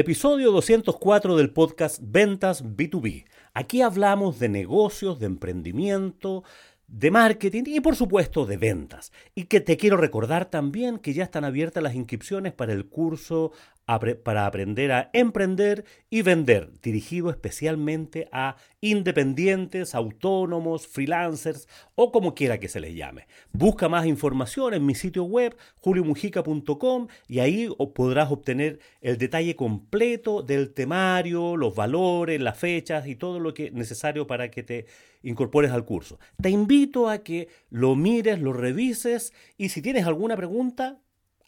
Episodio 204 del podcast Ventas B2B. Aquí hablamos de negocios, de emprendimiento, de marketing y por supuesto de ventas. Y que te quiero recordar también que ya están abiertas las inscripciones para el curso para aprender a emprender y vender, dirigido especialmente a independientes, autónomos, freelancers o como quiera que se les llame. Busca más información en mi sitio web juliomujica.com y ahí podrás obtener el detalle completo del temario, los valores, las fechas y todo lo que es necesario para que te incorpores al curso. Te invito a que lo mires, lo revises y si tienes alguna pregunta,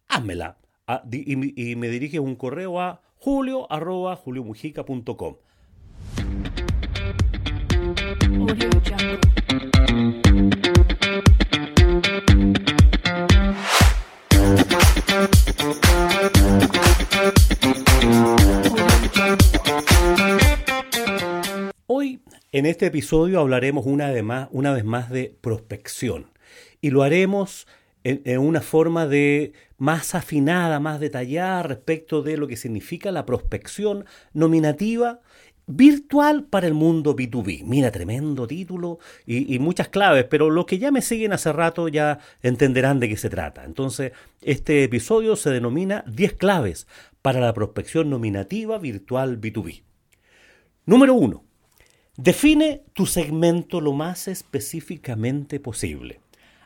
házmela y, me diriges un correo a julio arroba juliomujica.com. Hoy en este episodio hablaremos una vez más, una vez más de prospección y lo haremos en, una forma de más afinada, más detallada respecto de lo que significa la prospección nominativa virtual para el mundo B2B. Mira, tremendo título y, muchas claves, pero los que ya me siguen hace rato ya entenderán de qué se trata. Entonces, este episodio se denomina 10 claves para la prospección nominativa virtual B2B. Número 1. Define tu segmento lo más específicamente posible.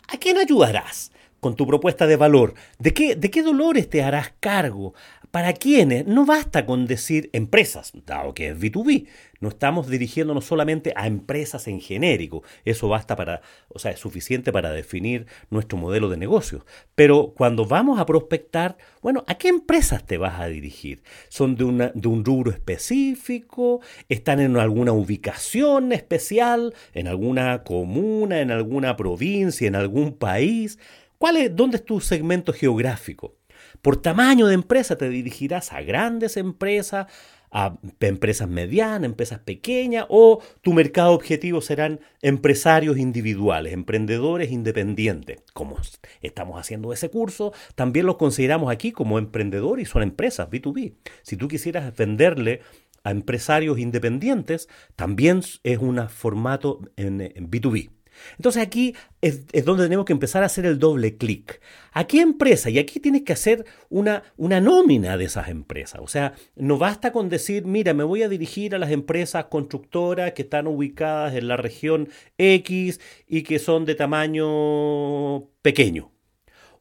¿A quién ayudarás? Con tu propuesta de valor. ¿De qué, ¿De qué dolores te harás cargo? ¿Para quiénes? No basta con decir empresas, dado que es B2B. No estamos dirigiéndonos solamente a empresas en genérico. Eso basta para, o sea, es suficiente para definir nuestro modelo de negocio. Pero cuando vamos a prospectar, bueno, ¿a qué empresas te vas a dirigir? ¿Son de, una, de un rubro específico? ¿Están en alguna ubicación especial? ¿En alguna comuna? ¿En alguna provincia? ¿En algún país? ¿Cuál es, ¿Dónde es tu segmento geográfico? Por tamaño de empresa te dirigirás a grandes empresas, a empresas medianas, empresas pequeñas o tu mercado objetivo serán empresarios individuales, emprendedores independientes. Como estamos haciendo ese curso, también los consideramos aquí como emprendedores y son empresas B2B. Si tú quisieras venderle a empresarios independientes, también es un formato en, en B2B. Entonces aquí es, donde tenemos que empezar a hacer el doble clic. ¿A qué empresa? Y aquí tienes que hacer una, una nómina de esas empresas. O sea, no basta con decir, mira, me voy a dirigir a las empresas constructoras que están ubicadas en la región X y que son de tamaño pequeño.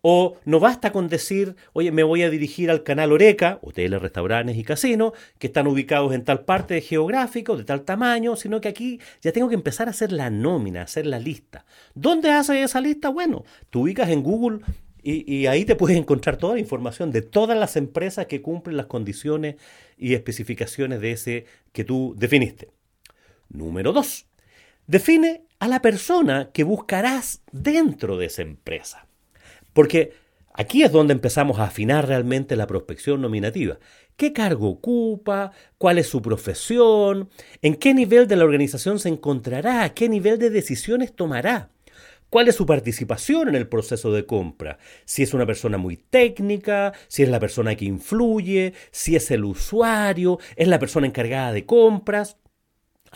O no basta con decir, oye, me voy a dirigir al canal Oreca, hoteles, restaurantes y casinos, que están ubicados en tal parte geográfico, de tal tamaño, sino que aquí ya tengo que empezar a hacer la nómina, hacer la lista. ¿Dónde hace esa lista? Bueno, tú ubicas en Google y, ahí te puedes encontrar toda la información de todas las empresas que cumplen las condiciones y especificaciones de ese que tú definiste. Número dos, define a la persona que buscarás dentro de esa empresa. Porque aquí es donde empezamos a afinar realmente la prospección nominativa. ¿Qué cargo ocupa? ¿Cuál es su profesión? ¿En qué nivel de la organización se encontrará? ¿Qué nivel de decisiones tomará? ¿Cuál es su participación en el proceso de compra? Si es una persona muy técnica, si es la persona que influye, si es el usuario, es la persona encargada de compras.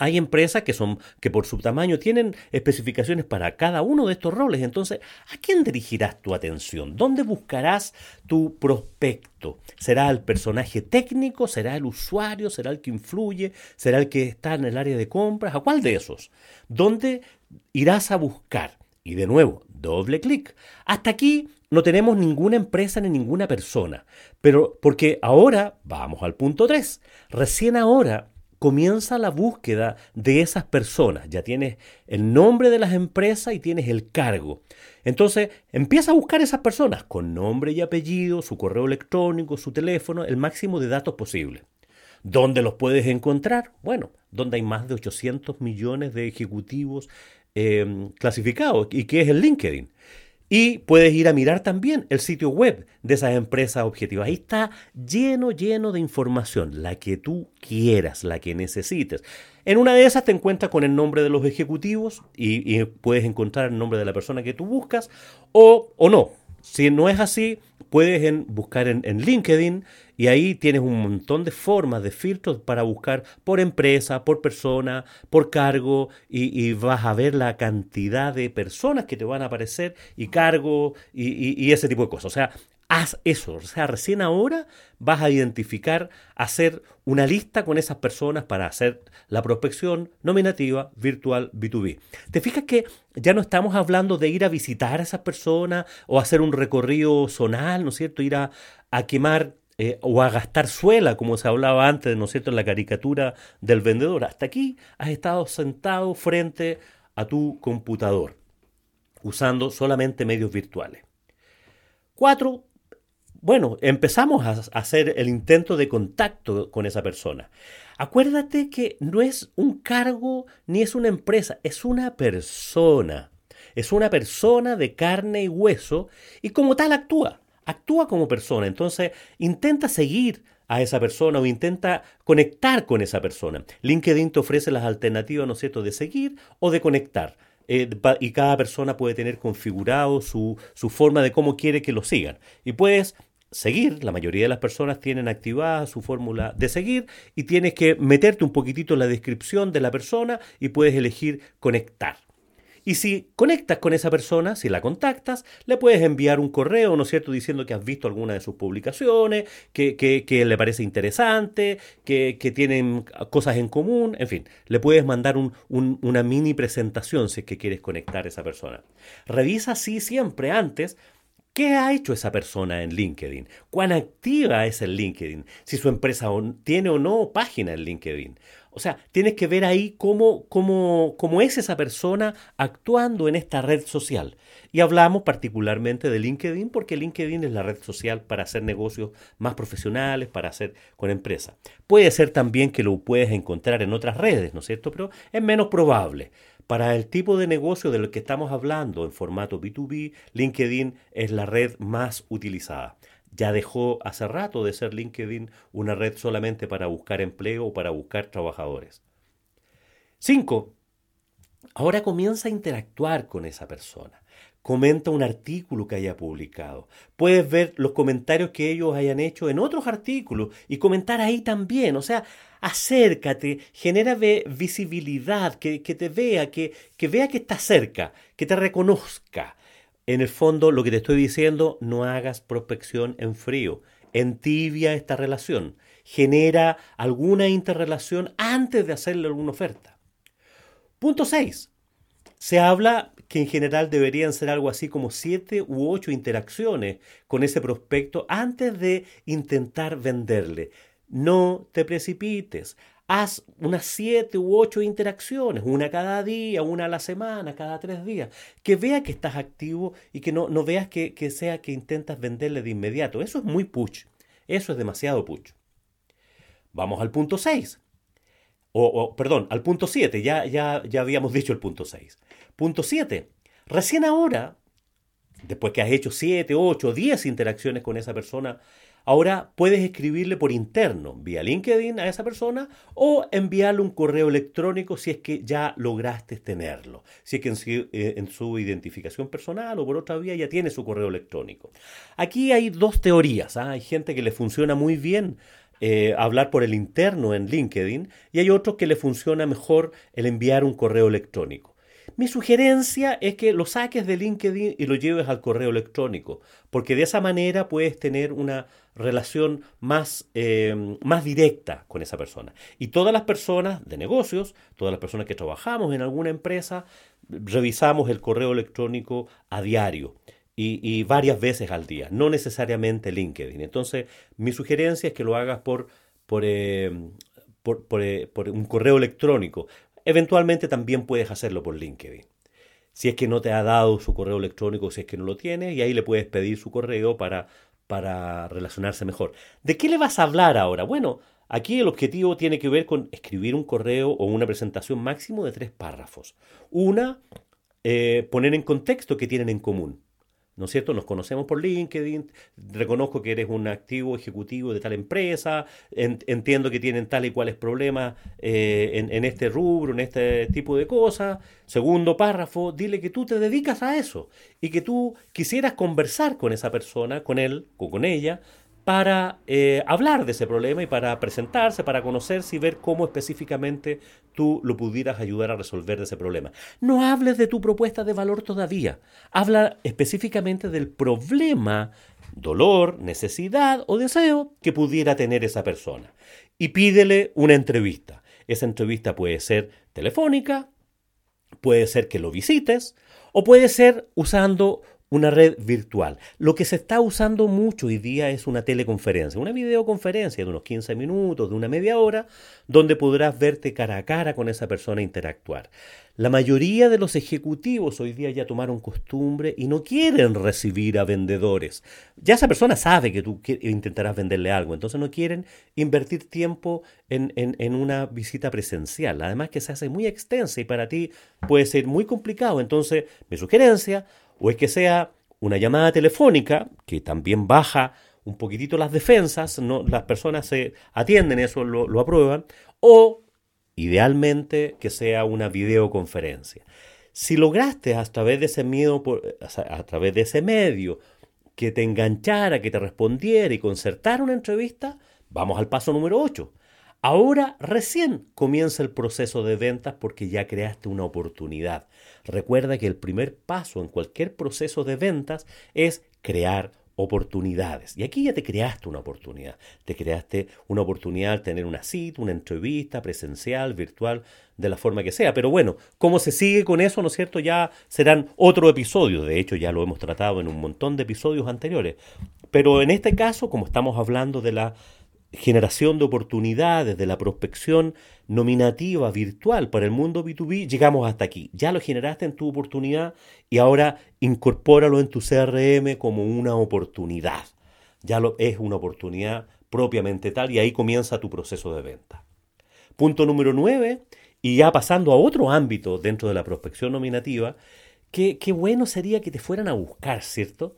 Hay empresas que son que por su tamaño tienen especificaciones para cada uno de estos roles. Entonces, ¿a quién dirigirás tu atención? ¿Dónde buscarás tu prospecto? ¿Será el personaje técnico? ¿Será el usuario? ¿Será el que influye? ¿Será el que está en el área de compras? ¿A cuál de esos? ¿Dónde irás a buscar? Y de nuevo, doble clic. Hasta aquí no tenemos ninguna empresa ni ninguna persona. Pero porque ahora vamos al punto 3. Recién ahora comienza la búsqueda de esas personas. Ya tienes el nombre de las empresas y tienes el cargo. Entonces, empieza a buscar esas personas con nombre y apellido, su correo electrónico, su teléfono, el máximo de datos posible. ¿Dónde los puedes encontrar? Bueno, donde hay más de 800 millones de ejecutivos eh, clasificados y que es el LinkedIn. Y puedes ir a mirar también el sitio web de esas empresas objetivas. Ahí está lleno, lleno de información, la que tú quieras, la que necesites. En una de esas te encuentras con el nombre de los ejecutivos y, puedes encontrar el nombre de la persona que tú buscas o, o no. Si no es así, puedes buscar en, LinkedIn Y ahí tienes un montón de formas, de filtros para buscar por empresa, por persona, por cargo, y, vas a ver la cantidad de personas que te van a aparecer y cargo y, ese tipo de cosas. O sea, haz eso. O sea, recién ahora vas a identificar, hacer una lista con esas personas para hacer la prospección nominativa virtual B2B. ¿Te fijas que ya no estamos hablando de ir a visitar a esas personas o hacer un recorrido zonal, ¿no es cierto? Ir a, a quemar eh, o a gastar suela, como se hablaba antes, ¿no es cierto?, en la caricatura del vendedor. Hasta aquí has estado sentado frente a tu computador, usando solamente medios virtuales. Cuatro, bueno, empezamos a hacer el intento de contacto con esa persona. Acuérdate que no es un cargo ni es una empresa, es una persona. Es una persona de carne y hueso y como tal actúa actúa como persona. Entonces, intenta seguir a esa persona o intenta conectar con esa persona. LinkedIn te ofrece las alternativas, ¿no es cierto?, de seguir o de conectar. Eh, y cada persona puede tener configurado su, su forma de cómo quiere que lo sigan. Y puedes seguir, la mayoría de las personas tienen activada su fórmula de seguir y tienes que meterte un poquitito en la descripción de la persona y puedes elegir conectar. Y si conectas con esa persona, si la contactas, le puedes enviar un correo, ¿no es cierto?, diciendo que has visto alguna de sus publicaciones, que, que, le parece interesante, que, que, tienen cosas en común, en fin, le puedes mandar un, una mini presentación si es que quieres conectar a esa persona. Revisa así siempre antes ¿Qué ha hecho esa persona en LinkedIn? ¿Cuán activa es el LinkedIn? Si su empresa tiene o no página en LinkedIn. O sea, tienes que ver ahí cómo, cómo, cómo es esa persona actuando en esta red social. Y hablamos particularmente de LinkedIn porque LinkedIn es la red social para hacer negocios más profesionales, para hacer con empresas. Puede ser también que lo puedes encontrar en otras redes, ¿no es cierto? Pero es menos probable. Para el tipo de negocio del que estamos hablando en formato B2B, LinkedIn es la red más utilizada. Ya dejó hace rato de ser LinkedIn una red solamente para buscar empleo o para buscar trabajadores. 5. Ahora comienza a interactuar con esa persona. Comenta un artículo que haya publicado. Puedes ver los comentarios que ellos hayan hecho en otros artículos y comentar ahí también. O sea, acércate, genera visibilidad, que, te vea, que, que vea que está cerca, que te reconozca. En el fondo, lo que te estoy diciendo, no hagas prospección en frío. Entibia esta relación. Genera alguna interrelación antes de hacerle alguna oferta. Punto 6. Se habla que en general deberían ser algo así como 7 u 8 interacciones con ese prospecto antes de intentar venderle. No te precipites haz unas siete u ocho interacciones, una cada día, una a la semana, cada tres días, que vea que estás activo y que no, no veas que, sea que intentas venderle de inmediato. Eso es muy push, eso es demasiado push. Vamos al punto 6. O, perdón, al punto 7, ya, ya, ya habíamos dicho el punto 6. Punto 7. Recién ahora, después que has hecho 7, 8, 10 interacciones con esa persona, Ahora puedes escribirle por interno, vía LinkedIn a esa persona o enviarle un correo electrónico si es que ya lograste tenerlo. Si es que en su, eh, identificación personal o por otra vía ya tiene su correo electrónico. Aquí hay dos teorías. ¿ah? Hay gente que le funciona muy bien eh, hablar por el interno en LinkedIn y hay otros que le funciona mejor el enviar un correo electrónico. Mi sugerencia es que lo saques de LinkedIn y lo lleves al correo electrónico, porque de esa manera puedes tener una relación más, eh, más directa con esa persona. Y todas las personas de negocios, todas las personas que trabajamos en alguna empresa, revisamos el correo electrónico a diario. Y, varias veces al día, no necesariamente LinkedIn. Entonces, mi sugerencia es que lo hagas por, por, eh, eh, por, un correo electrónico. Eventualmente también puedes hacerlo por LinkedIn. Si es que no te ha dado su correo electrónico, si es que no lo tiene, y ahí le puedes pedir su correo para, para relacionarse mejor. ¿De qué le vas a hablar ahora? Bueno, aquí el objetivo tiene que ver con escribir un correo o una presentación máximo de tres párrafos. Una, eh, poner en contexto qué tienen en común. ¿No es cierto? Nos conocemos por LinkedIn, reconozco que eres un activo ejecutivo de tal empresa, entiendo que tienen tal y cuales problemas eh, en, este rubro, en este tipo de cosas. Segundo párrafo, dile que tú te dedicas a eso y que tú quisieras conversar con esa persona, con él o con ella, para eh, hablar de ese problema y para presentarse, para conocerse y ver cómo específicamente tú lo pudieras ayudar a resolver ese problema. No hables de tu propuesta de valor todavía. Habla específicamente del problema, dolor, necesidad o deseo que pudiera tener esa persona. Y pídele una entrevista. Esa entrevista puede ser telefónica, puede ser que lo visites o puede ser usando una red virtual. Lo que se está usando mucho hoy día es una teleconferencia, una videoconferencia de unos 15 minutos, de una media hora, donde podrás verte cara a cara con esa persona e interactuar. La mayoría de los ejecutivos hoy día ya tomaron costumbre y no quieren recibir a vendedores. Ya esa persona sabe que tú intentarás venderle algo, entonces no quieren invertir tiempo en, en una visita presencial. Además que se hace muy extensa y para ti puede ser muy complicado. Entonces, mi sugerencia, o es que sea una llamada telefónica, que también baja un poquitito las defensas, no, las personas se atienden eso, lo, aprueban, o idealmente que sea una videoconferencia. Si lograste a través de ese miedo, a través de ese medio, que te enganchara, que te respondiera y concertara una entrevista, vamos al paso número 8. Ahora recién comienza el proceso de ventas porque ya creaste una oportunidad. Recuerda que el primer paso en cualquier proceso de ventas es crear oportunidades. Y aquí ya te creaste una oportunidad. Te creaste una oportunidad al tener una cita, una entrevista presencial, virtual, de la forma que sea. Pero bueno, cómo se sigue con eso, ¿no es cierto? Ya serán otro episodio. De hecho, ya lo hemos tratado en un montón de episodios anteriores. Pero en este caso, como estamos hablando de la generación de oportunidades, de la prospección nominativa virtual para el mundo B2B, llegamos hasta aquí. Ya lo generaste en tu oportunidad y ahora incorpóralo en tu CRM como una oportunidad. Ya lo, es una oportunidad propiamente tal y ahí comienza tu proceso de venta. Punto número 9, y ya pasando a otro ámbito dentro de la prospección nominativa, qué bueno sería que te fueran a buscar, ¿cierto?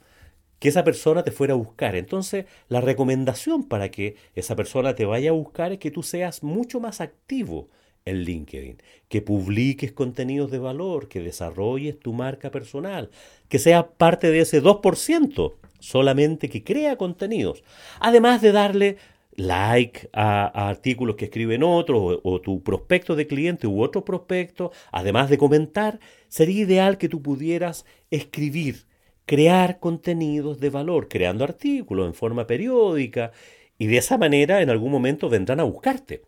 Que esa persona te fuera a buscar. Entonces, la recomendación para que esa persona te vaya a buscar es que tú seas mucho más activo en LinkedIn, que publiques contenidos de valor, que desarrolles tu marca personal, que sea parte de ese 2% solamente que crea contenidos, además de darle like a, artículos que escriben otros o, o, tu prospecto de cliente u otro prospecto, además de comentar, sería ideal que tú pudieras escribir crear contenidos de valor, creando artículos en forma periódica y de esa manera en algún momento vendrán a buscarte.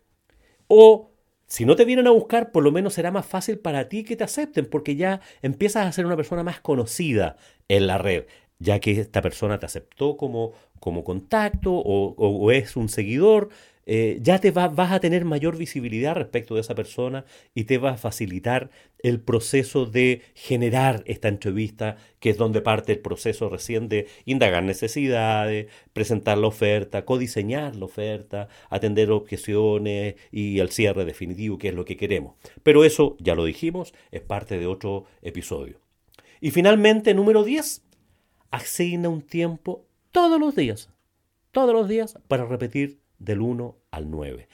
O si no te vienen a buscar, por lo menos será más fácil para ti que te acepten porque ya empiezas a ser una persona más conocida en la red, ya que esta persona te aceptó como, como contacto o, o es un seguidor eh, ya te vas a tener mayor visibilidad respecto de esa persona y te va a facilitar el proceso de generar esta entrevista, que es donde parte el proceso recién de indagar necesidades, presentar la oferta, codiseñar la oferta, atender objeciones y el cierre definitivo, que es lo que queremos. Pero eso, ya lo dijimos, es parte de otro episodio. Y finalmente, número 10, asigna un tiempo todos los días, todos los días para repetir del 1 al 9.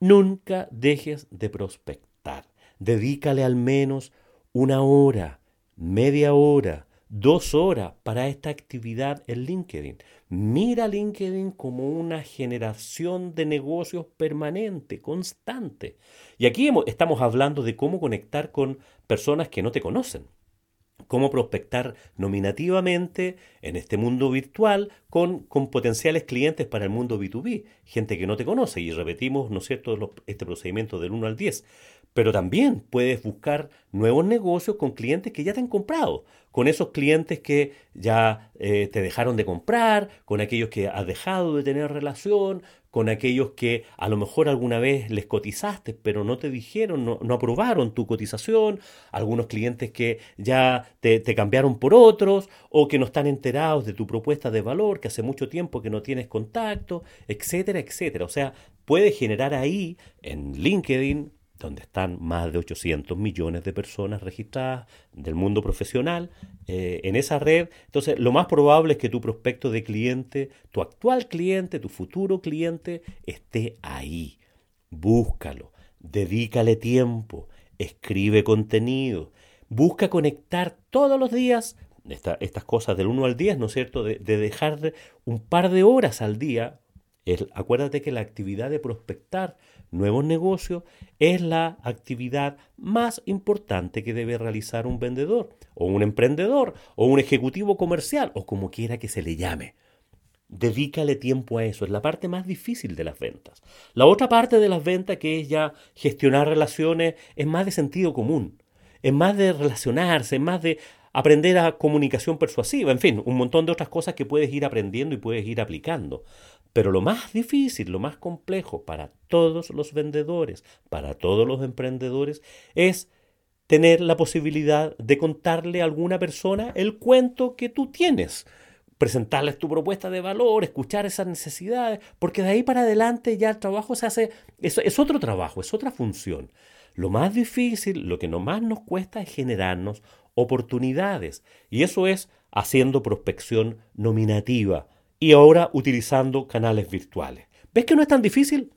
Nunca dejes de prospectar. Dedícale al menos una hora, media hora, dos horas para esta actividad en LinkedIn. Mira LinkedIn como una generación de negocios permanente, constante. Y aquí estamos hablando de cómo conectar con personas que no te conocen cómo prospectar nominativamente en este mundo virtual con, con, potenciales clientes para el mundo B2B, gente que no te conoce. Y repetimos, ¿no es cierto?, este procedimiento del 1 al 10. Pero también puedes buscar nuevos negocios con clientes que ya te han comprado, con esos clientes que ya eh, te dejaron de comprar, con aquellos que has dejado de tener relación, con aquellos que a lo mejor alguna vez les cotizaste, pero no te dijeron, no, aprobaron tu cotización, algunos clientes que ya te, te, cambiaron por otros, o que no están enterados de tu propuesta de valor, que hace mucho tiempo que no tienes contacto, etcétera, etcétera. O sea, puedes generar ahí en LinkedIn donde están más de 800 millones de personas registradas del mundo profesional eh, en esa red. Entonces, lo más probable es que tu prospecto de cliente, tu actual cliente, tu futuro cliente, esté ahí. Búscalo, dedícale tiempo, escribe contenido, busca conectar todos los días estas cosas del 1 al 10, ¿no es cierto?, de, dejar un par de horas al día, acuérdate que la actividad de prospectar nuevos negocios es la actividad más importante que debe realizar un vendedor, o un emprendedor, o un ejecutivo comercial, o como quiera que se le llame. Dedícale tiempo a eso, es la parte más difícil de las ventas. La otra parte de las ventas, que es ya gestionar relaciones, es más de sentido común, es más de relacionarse, es más de aprender a comunicación persuasiva, en fin, un montón de otras cosas que puedes ir aprendiendo y puedes ir aplicando. Pero lo más difícil, lo más complejo para todos los vendedores, para todos los emprendedores, es tener la posibilidad de contarle a alguna persona el cuento que tú tienes presentarles tu propuesta de valor, escuchar esas necesidades, porque de ahí para adelante ya el trabajo se hace, es, es otro trabajo, es otra función. Lo más difícil, lo que más nos cuesta es generarnos oportunidades, y eso es haciendo prospección nominativa y ahora utilizando canales virtuales. ¿Ves que no es tan difícil?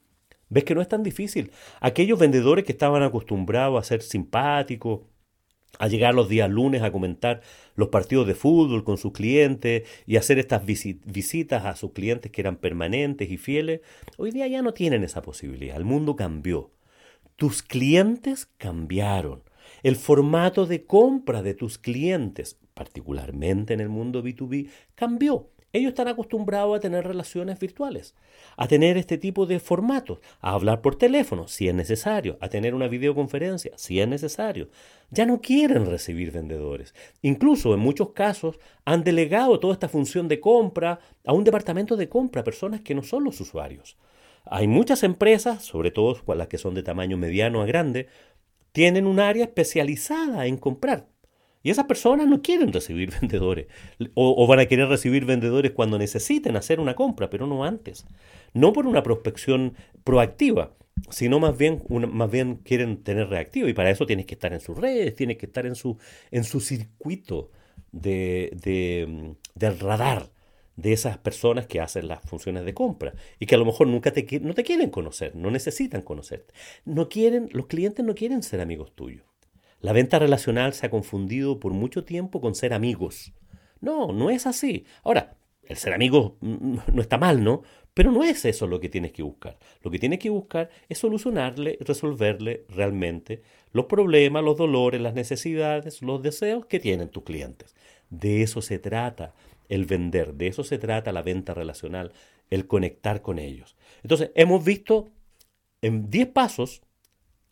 ¿Ves que no es tan difícil? Aquellos vendedores que estaban acostumbrados a ser simpáticos, a llegar los días lunes a comentar los partidos de fútbol con sus clientes y hacer estas visitas a sus clientes que eran permanentes y fieles, hoy día ya no tienen esa posibilidad. El mundo cambió. Tus clientes cambiaron. El formato de compra de tus clientes, particularmente en el mundo B2B, cambió. Ellos están acostumbrados a tener relaciones virtuales, a tener este tipo de formatos, a hablar por teléfono si es necesario, a tener una videoconferencia si es necesario. Ya no quieren recibir vendedores. Incluso en muchos casos han delegado toda esta función de compra a un departamento de compra, personas que no son los usuarios. Hay muchas empresas, sobre todo las que son de tamaño mediano a grande, tienen un área especializada en comprar y esas personas no quieren recibir vendedores. O, van a querer recibir vendedores cuando necesiten hacer una compra, pero no antes. No por una prospección proactiva, sino más bien, más bien quieren tener reactiva. Y para eso tienes que estar en sus redes, tienes que estar en su, en su circuito de, de, del radar de esas personas que hacen las funciones de compra y que a lo mejor nunca te, no te quieren conocer, no necesitan conocerte. No quieren, los clientes no quieren ser amigos tuyos. La venta relacional se ha confundido por mucho tiempo con ser amigos. No, no es así. Ahora, el ser amigo no está mal, ¿no? Pero no es eso lo que tienes que buscar. Lo que tienes que buscar es solucionarle, resolverle realmente los problemas, los dolores, las necesidades, los deseos que tienen tus clientes. De eso se trata el vender, de eso se trata la venta relacional, el conectar con ellos. Entonces, hemos visto en 10 pasos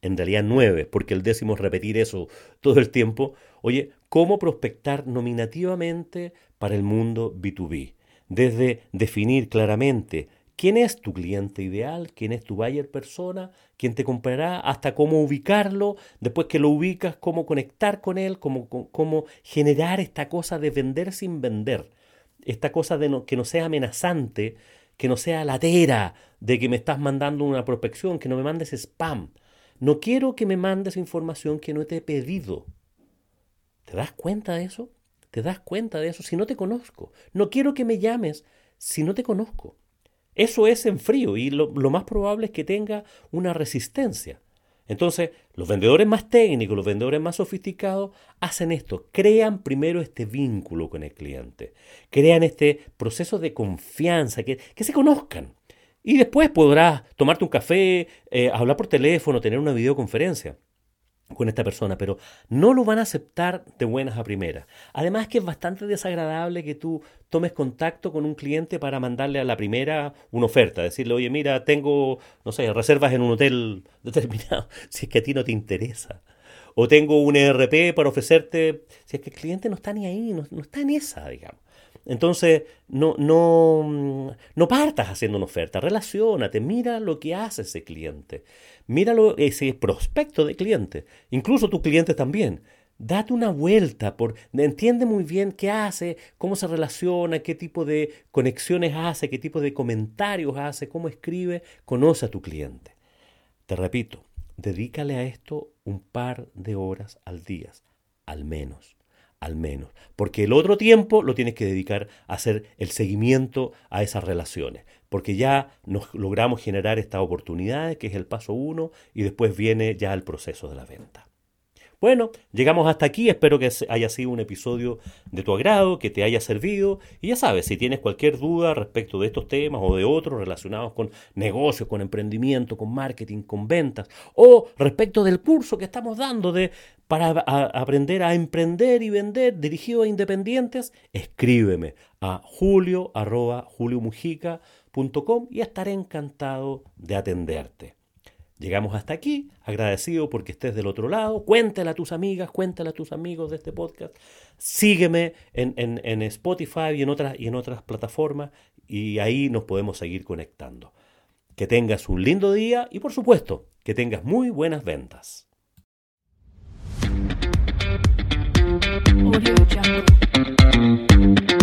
en realidad nueve, porque el décimo es repetir eso todo el tiempo. Oye, ¿cómo prospectar nominativamente para el mundo B2B? Desde definir claramente quién es tu cliente ideal, quién es tu buyer persona, quién te comprará, hasta cómo ubicarlo, después que lo ubicas, cómo conectar con él, cómo, cómo generar esta cosa de vender sin vender, esta cosa de que no sea amenazante, que no sea latera, de que me estás mandando una prospección, que no me mandes spam. No quiero que me mandes información que no te he pedido. ¿Te das cuenta de eso? ¿Te das cuenta de eso si no te conozco? No quiero que me llames si no te conozco. Eso es en frío y lo, más probable es que tenga una resistencia. Entonces, los vendedores más técnicos, los vendedores más sofisticados, hacen esto, crean primero este vínculo con el cliente, crean este proceso de confianza, que, que se conozcan. Y después podrás tomarte un café, eh, hablar por teléfono, tener una videoconferencia con esta persona, pero no lo van a aceptar de buenas a primeras. Además que es bastante desagradable que tú tomes contacto con un cliente para mandarle a la primera una oferta, decirle, oye, mira, tengo, no sé, reservas en un hotel determinado, si es que a ti no te interesa. O tengo un ERP para ofrecerte, si es que el cliente no está ni ahí, no, no está en esa, digamos. Entonces, no, no, no partas haciendo una oferta, relacionate, mira lo que hace ese cliente, míralo ese prospecto de cliente, incluso tu cliente también. Date una vuelta, por, entiende muy bien qué hace, cómo se relaciona, qué tipo de conexiones hace, qué tipo de comentarios hace, cómo escribe, conoce a tu cliente. Te repito, dedícale a esto un par de horas al día, al menos al menos. Porque el otro tiempo lo tienes que dedicar a hacer el seguimiento a esas relaciones. Porque ya nos logramos generar estas oportunidades, que es el paso uno, y después viene ya el proceso de la venta. Bueno, llegamos hasta aquí, espero que haya sido un episodio de tu agrado, que te haya servido. Y ya sabes, si tienes cualquier duda respecto de estos temas o de otros relacionados con negocios, con emprendimiento, con marketing, con ventas, o respecto del curso que estamos dando de para aprender a emprender y vender dirigido a independientes, escríbeme a julio y estaré encantado de atenderte. Llegamos hasta aquí, agradecido porque estés del otro lado. Cuéntale a tus amigas, cuéntale a tus amigos de este podcast. Sígueme en, Spotify y en, otras, y en otras plataformas y ahí nos podemos seguir conectando. Que tengas un lindo día y por supuesto que tengas muy buenas ventas. Audio Jungle.